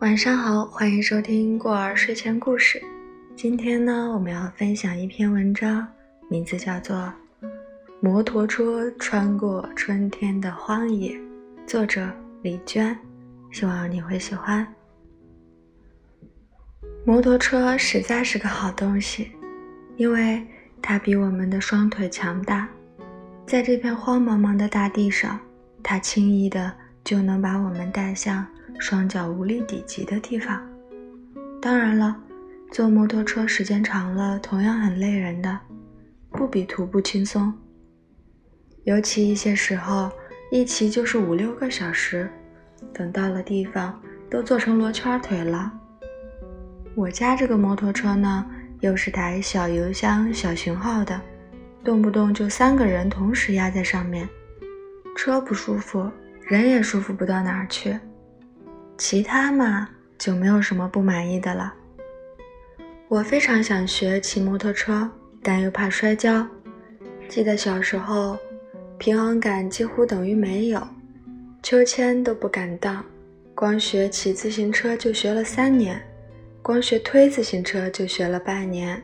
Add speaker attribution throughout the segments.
Speaker 1: 晚上好，欢迎收听过儿睡前故事。今天呢，我们要分享一篇文章，名字叫做《摩托车穿过春天的荒野》，作者李娟。希望你会喜欢。摩托车实在是个好东西，因为它比我们的双腿强大，在这片荒茫茫的大地上，它轻易的就能把我们带向双脚无力抵及的地方。当然了，坐摩托车时间长了，同样很累人的，不比徒步轻松。尤其一些时候，一骑就是五六个小时，等到了地方，都坐成罗圈腿了。我家这个摩托车呢，又是台小油箱、小型号的，动不动就三个人同时压在上面，车不舒服，人也舒服不到哪儿去。其他嘛，就没有什么不满意的了。我非常想学骑摩托车，但又怕摔跤。记得小时候，平衡感几乎等于没有，秋千都不敢荡，光学骑自行车就学了三年。光学推自行车就学了半年。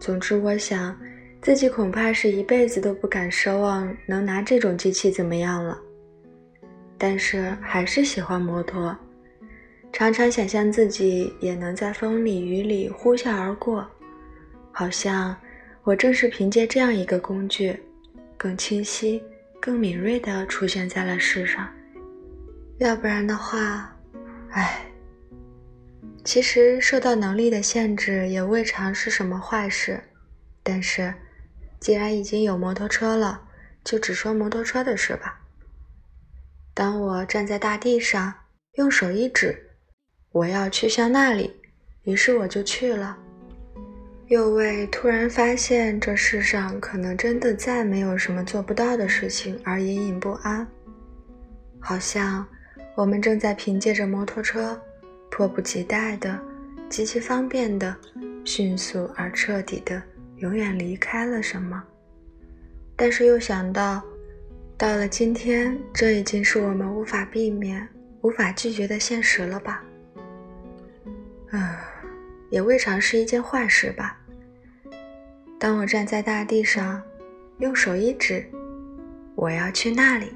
Speaker 1: 总之，我想自己恐怕是一辈子都不敢奢望能拿这种机器怎么样了。但是还是喜欢摩托，常常想象自己也能在风里雨里呼啸而过，好像我正是凭借这样一个工具，更清晰、更敏锐地出现在了世上。要不然的话，唉。其实受到能力的限制也未尝是什么坏事，但是既然已经有摩托车了，就只说摩托车的事吧。当我站在大地上，用手一指，我要去向那里，于是我就去了，又为突然发现这世上可能真的再没有什么做不到的事情而隐隐不安，好像我们正在凭借着摩托车。迫不及待的、极其方便的、迅速而彻底的，永远离开了什么？但是又想到，到了今天，这已经是我们无法避免、无法拒绝的现实了吧？啊，也未尝是一件坏事吧？当我站在大地上，用手一指，我要去那里。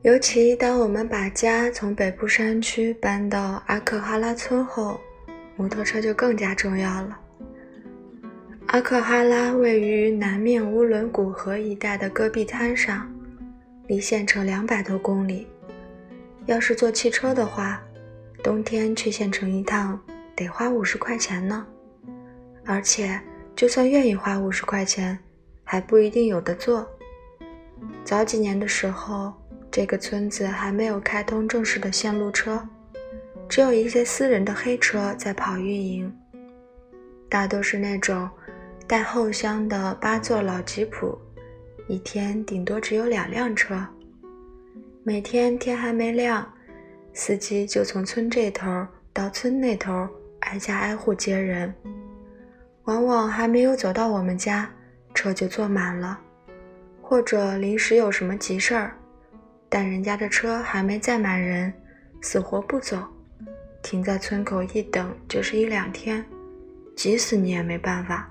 Speaker 1: 尤其当我们把家从北部山区搬到阿克哈拉村后，摩托车就更加重要了。阿克哈拉位于南面乌伦古河一带的戈壁滩上，离县城两百多公里。要是坐汽车的话，冬天去县城一趟得花五十块钱呢。而且，就算愿意花五十块钱，还不一定有的坐。早几年的时候。这个村子还没有开通正式的线路车，只有一些私人的黑车在跑运营，大都是那种在后乡的八座老吉普，一天顶多只有两辆车。每天天还没亮，司机就从村这头到村那头挨家挨户接人，往往还没有走到我们家，车就坐满了，或者临时有什么急事儿。但人家的车还没载满人，死活不走，停在村口一等就是一两天，急死你也没办法。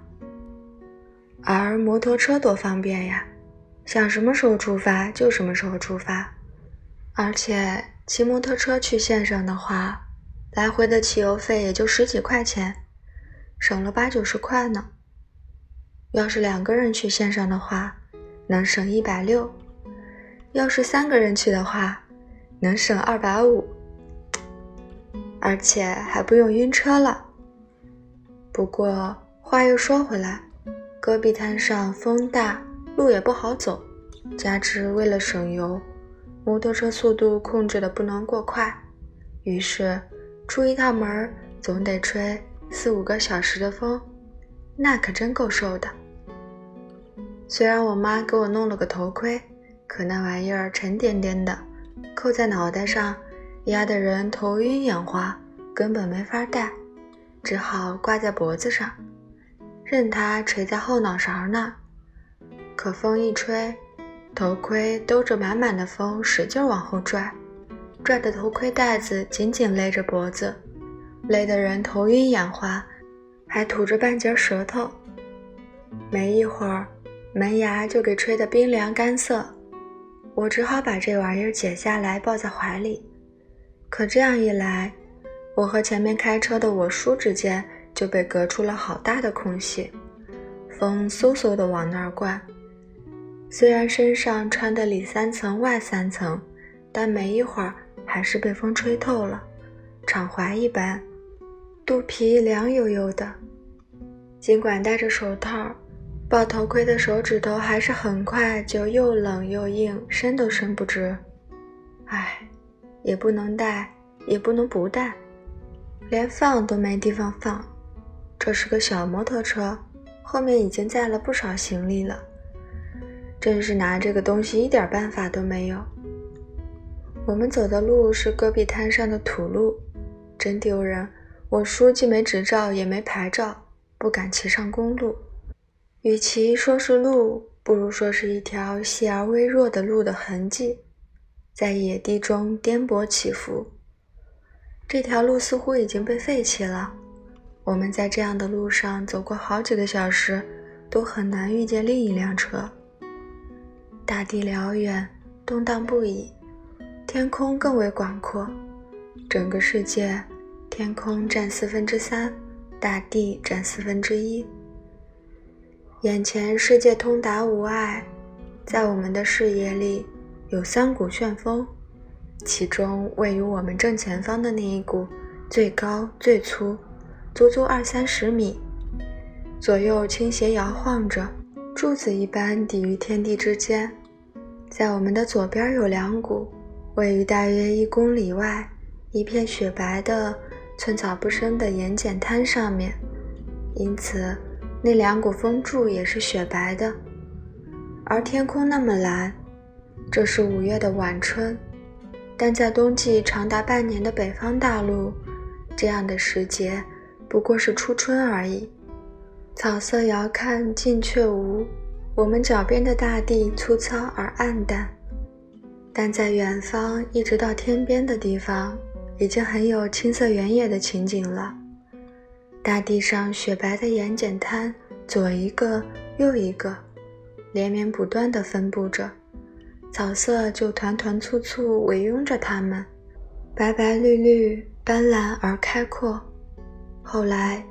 Speaker 1: 而摩托车多方便呀，想什么时候出发就什么时候出发，而且骑摩托车去县上的话，来回的汽油费也就十几块钱，省了八九十块呢。要是两个人去县上的话，能省一百六。要是三个人去的话，能省二百五，而且还不用晕车了。不过话又说回来，戈壁滩上风大，路也不好走，加之为了省油，摩托车速度控制的不能过快，于是出一趟门总得吹四五个小时的风，那可真够受的。虽然我妈给我弄了个头盔。可那玩意儿沉甸甸的，扣在脑袋上，压得人头晕眼花，根本没法戴，只好挂在脖子上，任它垂在后脑勺那。可风一吹，头盔兜着满满的风，使劲往后拽，拽的头盔带子紧紧勒着脖子，勒得人头晕眼花，还吐着半截舌头。没一会儿，门牙就给吹得冰凉干涩，我只好把这玩意儿解下来抱在怀里。可这样一来，我和前面开车的我叔之间就被隔出了好大的空隙，风嗖嗖的往那儿灌。虽然身上穿的里三层外三层，但没一会儿还是被风吹透了，敞怀一般，肚皮凉悠悠的。尽管戴着手套，抱头盔的手指头还是很快就又冷又硬，伸都伸不直。唉，也不能戴，也不能不戴，连放都没地方放。这是个小摩托车，后面已经载了不少行李了。真是拿这个东西一点办法都没有。我们走的路是戈壁滩上的土路，真丢人。我叔既没执照也没牌照，不敢骑上公路。与其说是路，不如说是一条细而微弱的路的痕迹，在野地中颠簸起伏。这条路似乎已经被废弃了。我们在这样的路上走过好几个小时，都很难遇见另一辆车。大地辽远，动荡不已，天空更为广阔。整个世界，天空占四分之三，大地占四分之一。眼前世界通达无碍，在我们的视野里有三股旋风，其中位于我们正前方的那一股最高最粗，足足二三十米，左右倾斜摇晃着，柱子一般抵于天地之间。在我们的左边有两股，位于大约一公里外一片雪白的、寸草不生的盐碱滩上面，因此那两股风柱也是雪白的。而天空那么蓝，这是五月的晚春，但在冬季长达半年的北方大陆，这样的时节不过是初春而已。草色遥看近却无。我们脚边的大地粗糙而暗淡，但在远方一直到天边的地方，已经很有青色原野的情景了。大地上雪白的盐碱滩，左一个右一个，连绵不断地分布着，草色就团团簇簇围拥着它们，白白绿绿，斑斓而开阔。后来，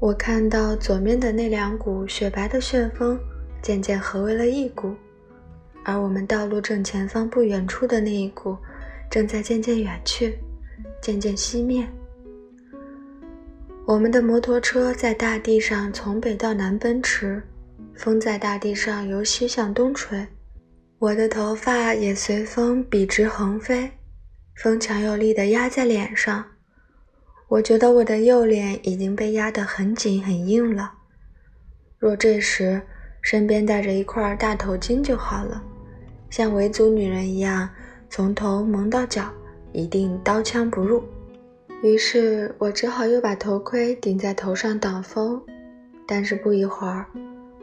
Speaker 1: 我看到左面的那两股雪白的旋风。渐渐合为了一股，而我们道路正前方不远处的那一股，正在渐渐远去，渐渐熄灭。我们的摩托车在大地上从北到南奔驰，风在大地上由西向东吹，我的头发也随风笔直横飞，风强有力地压在脸上，我觉得我的右脸已经被压得很紧很硬了。若这时，身边带着一块大头巾就好了，像维族女人一样，从头蒙到脚，一定刀枪不入。于是我只好又把头盔顶在头上挡风，但是不一会儿，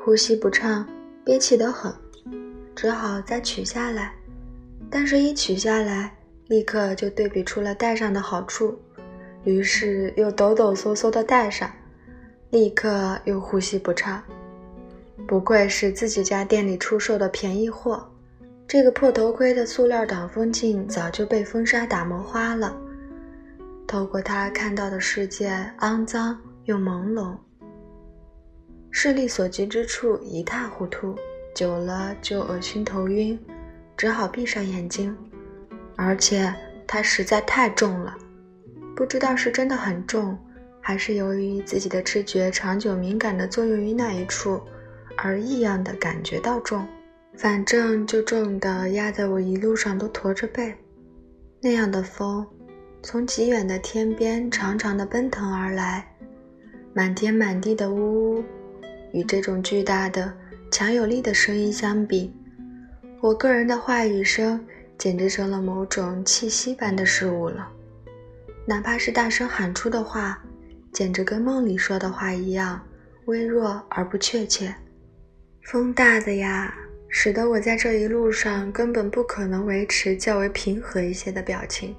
Speaker 1: 呼吸不畅，憋气得很，只好再取下来。但是，一取下来，立刻就对比出了戴上的好处，于是又抖抖嗦嗦地戴上，立刻又呼吸不畅。不愧是自己家店里出售的便宜货，这个破头盔的塑料挡风镜早就被风沙打磨花了，透过它看到的世界肮脏又朦胧，视力所及之处一塌糊涂，久了就恶心头晕，只好闭上眼睛。而且它实在太重了，不知道是真的很重，还是由于自己的知觉长久敏感的作用于那一处。而异样的感觉到重，反正就重的压在我一路上都驼着背。那样的风，从极远的天边长长的奔腾而来，满天满地的呜呜。与这种巨大的、强有力的声音相比，我个人的话语声简直成了某种气息般的事物了。哪怕是大声喊出的话，简直跟梦里说的话一样，微弱而不确切。风大的呀，使得我在这一路上根本不可能维持较为平和一些的表情。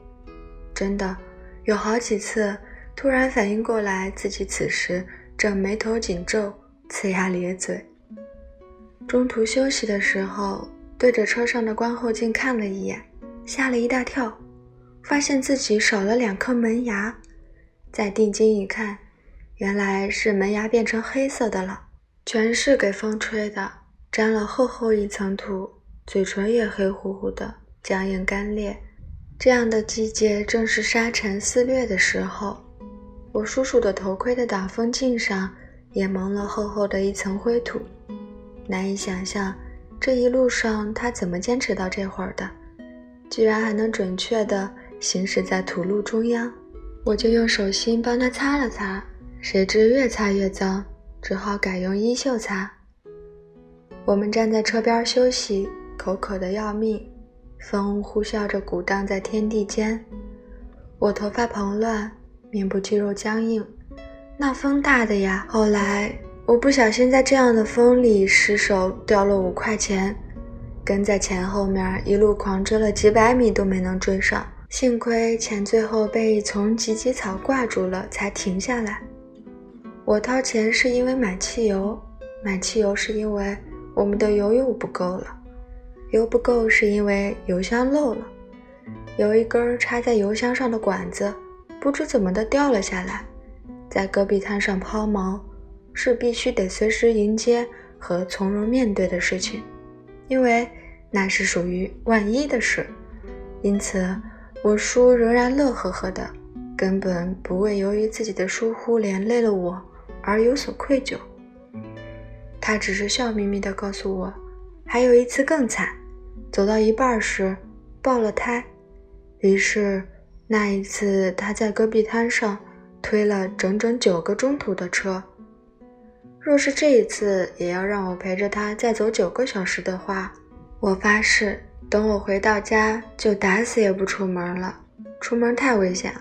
Speaker 1: 真的有好几次突然反应过来，自己此时正眉头紧皱、呲牙咧嘴。中途休息的时候，对着车上的观后镜看了一眼，吓了一大跳，发现自己少了两颗门牙。再定睛一看，原来是门牙变成黑色的了，全是给风吹的，沾了厚厚一层土，嘴唇也黑乎乎的，僵硬干裂。这样的季节正是沙尘肆虐的时候，我叔叔的头盔的挡风镜上也蒙了厚厚的一层灰土。难以想象，这一路上他怎么坚持到这会儿的，居然还能准确地行驶在土路中央。我就用手心帮他擦了擦，谁知越擦越脏，只好改用衣袖擦。我们站在车边休息，口渴的要命，风呼啸着鼓荡在天地间。我头发蓬乱，面部肌肉僵硬，那风大的呀！后来。我不小心在这样的风里失手掉了五块钱，跟在钱后面一路狂追了几百米都没能追上，幸亏钱最后被一丛芨芨草挂住了，才停下来。我掏钱是因为买汽油，买汽油是因为我们的油又不够了，油不够是因为油箱漏了，有一根插在油箱上的管子不知怎么的掉了下来，在戈壁滩上抛锚。是必须得随时迎接和从容面对的事情，因为那是属于万一的事。因此，我叔仍然乐呵呵的，根本不为由于自己的疏忽连累了我而有所愧疚。他只是笑眯眯地告诉我，还有一次更惨，走到一半时爆了胎。于是那一次他在戈壁滩上推了整整九个钟头的车。若是这一次也要让我陪着他再走九个小时的话，我发誓，等我回到家就打死也不出门了。出门太危险了。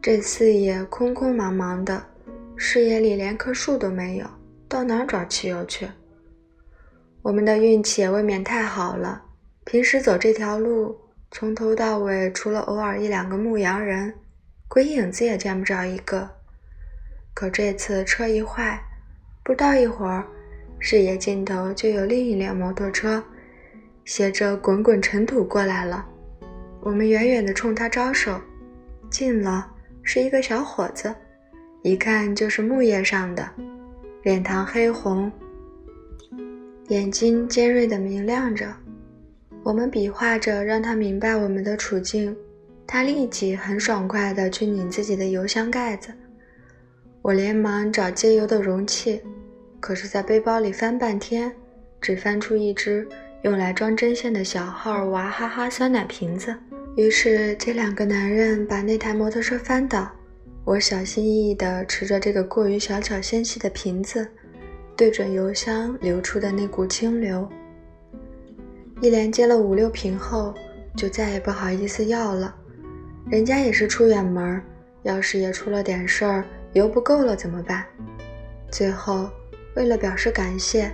Speaker 1: 这四野空空茫茫的，视野里连棵树都没有，到哪儿找汽油去？我们的运气也未免太好了。平时走这条路，从头到尾除了偶尔一两个牧羊人，鬼影子也见不着一个。可这次车一坏，不到一会儿，视野尽头就有另一辆摩托车，携着滚滚尘土过来了。我们远远地冲他招手，近了是一个小伙子，一看就是木叶上的，脸庞黑红，眼睛尖锐地明亮着。我们比划着让他明白我们的处境，他立即很爽快地去拧自己的油箱盖子。我连忙找接油的容器，可是，在背包里翻半天，只翻出一只用来装针线的小号娃哈哈酸奶瓶子。于是，这两个男人把那台摩托车翻倒。我小心翼翼地持着这个过于小巧纤细的瓶子，对准油箱流出的那股清流。一连接了五六瓶后，就再也不好意思要了。人家也是出远门，要是也出了点事儿。油不够了怎么办？最后，为了表示感谢，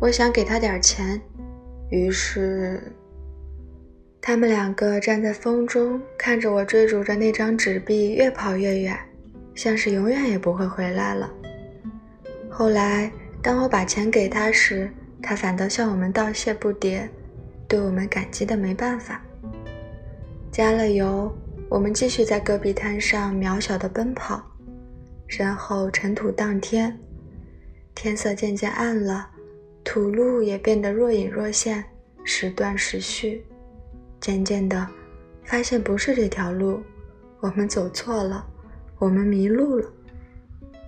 Speaker 1: 我想给他点钱。于是，他们两个站在风中，看着我追逐着那张纸币越跑越远，像是永远也不会回来了。后来，当我把钱给他时，他反倒向我们道谢不迭，对我们感激的没办法。加了油，我们继续在戈壁滩上渺小的奔跑。身后尘土荡天，天色渐渐暗了，土路也变得若隐若现，时断时续。渐渐的，发现不是这条路，我们走错了，我们迷路了。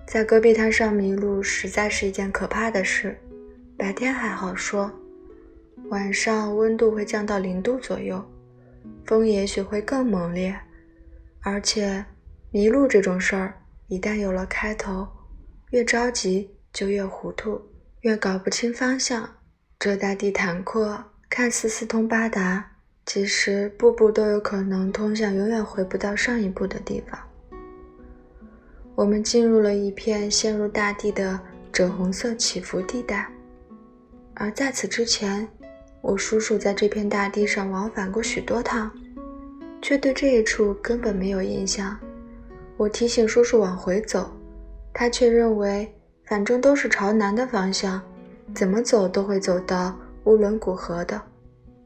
Speaker 1: 在戈壁滩上迷路，实在是一件可怕的事。白天还好说，晚上温度会降到零度左右，风也许会更猛烈，而且迷路这种事儿。一旦有了开头，越着急就越糊涂，越搞不清方向。这大地坦阔，看似四通八达，其实步步都有可能通向永远回不到上一步的地方。我们进入了一片陷入大地的赭红色起伏地带，而在此之前，我叔叔在这片大地上往返过许多趟，却对这一处根本没有印象。我提醒叔叔往回走，他却认为反正都是朝南的方向，怎么走都会走到乌伦古河的。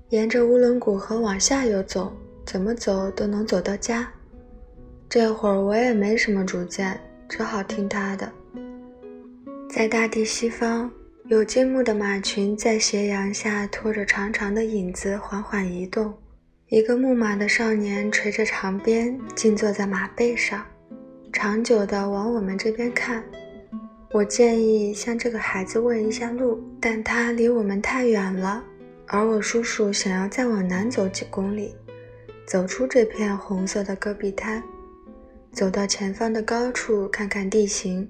Speaker 1: 沿着乌伦古河往下游走，怎么走都能走到家。这会儿我也没什么主见，只好听他的。在大地西方，有金木的马群在斜阳下拖着长长的影子缓缓移动。一个牧马的少年垂着长鞭，静坐在马背上，长久地往我们这边看。我建议向这个孩子问一下路，但他离我们太远了。而我叔叔想要再往南走几公里，走出这片红色的戈壁滩，走到前方的高处看看地形。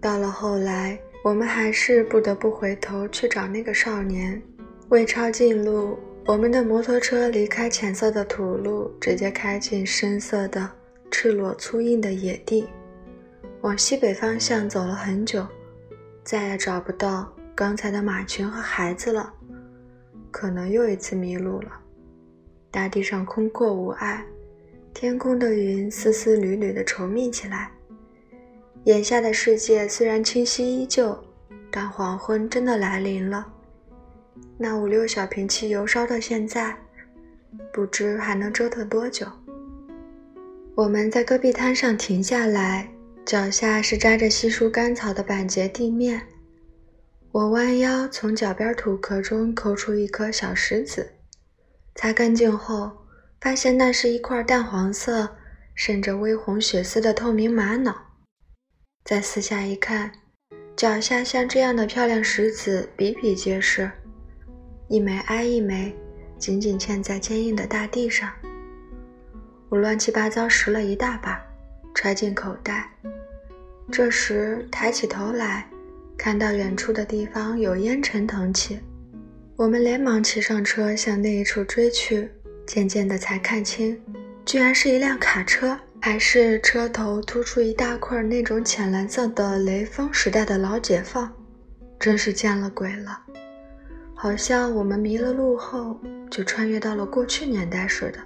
Speaker 1: 到了后来，我们还是不得不回头去找那个少年。为抄近路，我们的摩托车离开浅色的土路，直接开进深色的、赤裸粗硬的野地。往西北方向走了很久，再也找不到刚才的马群和孩子了，可能又一次迷路了。大地上空阔无碍，天空的云丝丝缕缕地稠密起来。眼下的世界虽然清晰依旧，但黄昏真的来临了。那五六小瓶汽油烧到现在，不知还能折腾多久。我们在戈壁滩上停下来，脚下是扎着稀疏干草的板结地面。我弯腰从脚边土壳中抠出一颗小石子，擦干净后，发现那是一块淡黄色、渗着微红血丝的透明玛瑙。再四下一看，脚下像这样的漂亮石子比比皆是，一枚挨一枚，紧紧嵌在坚硬的大地上。我乱七八糟拾了一大把，揣进口袋。这时抬起头来，看到远处的地方有烟尘腾起，我们连忙骑上车向那一处追去。渐渐的才看清，居然是一辆卡车。还是车头突出一大块那种浅蓝色的雷锋时代的老解放，真是见了鬼了，好像我们迷了路后就穿越到了过去年代似的。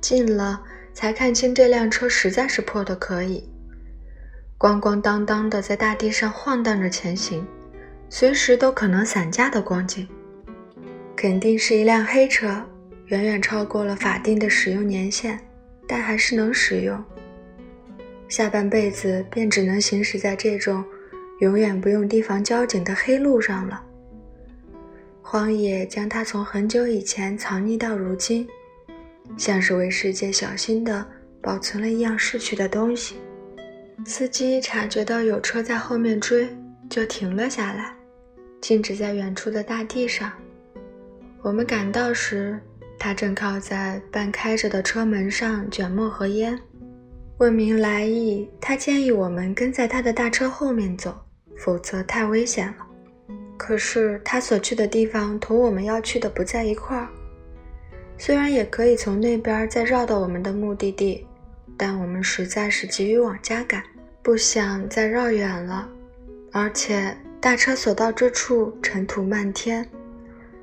Speaker 1: 近了才看清这辆车实在是破的可以，咣咣当当的在大地上晃荡着前行，随时都可能散架的光景，肯定是一辆黑车，远远超过了法定的使用年限。但还是能使用。下半辈子便只能行驶在这种永远不用提防交警的黑路上了。荒野将它从很久以前藏匿到如今，像是为世界小心地保存了一样逝去的东西。司机察觉到有车在后面追，就停了下来，静止在远处的大地上。我们赶到时。他正靠在半开着的车门上卷墨和烟，问明来意。他建议我们跟在他的大车后面走，否则太危险了。可是他所去的地方同我们要去的不在一块儿。虽然也可以从那边再绕到我们的目的地，但我们实在是急于往家赶，不想再绕远了。而且大车所到之处尘土漫天。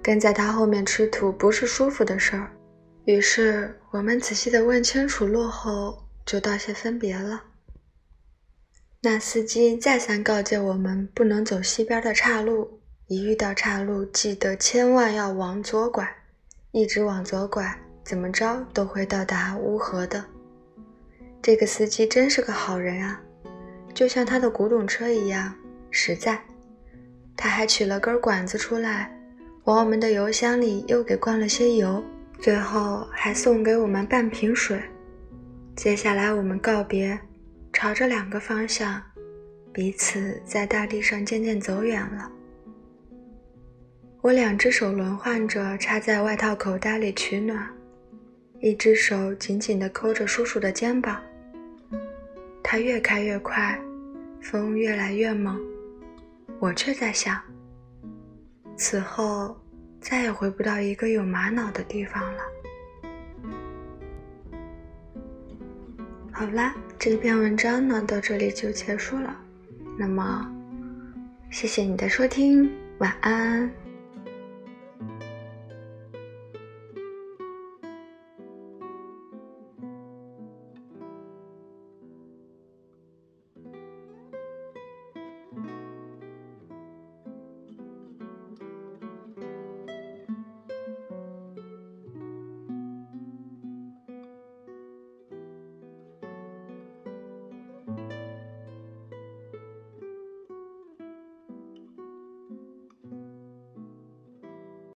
Speaker 1: 跟在他后面吃土不是舒服的事儿，于是我们仔细地问清楚路后，就道谢分别了。那司机再三告诫我们不能走西边的岔路，一遇到岔路，记得千万要往左拐，一直往左拐，怎么着都会到达乌河的。这个司机真是个好人啊，就像他的古董车一样实在。他还取了根管子出来。往我们的油箱里又给灌了些油，最后还送给我们半瓶水。接下来我们告别，朝着两个方向，彼此在大地上渐渐走远了。我两只手轮换着插在外套口袋里取暖，一只手紧紧地抠着叔叔的肩膀。他越开越快，风越来越猛，我却在想。此后再也回不到一个有玛瑙的地方了。好啦，这篇文章呢到这里就结束了。那么，谢谢你的收听，晚安。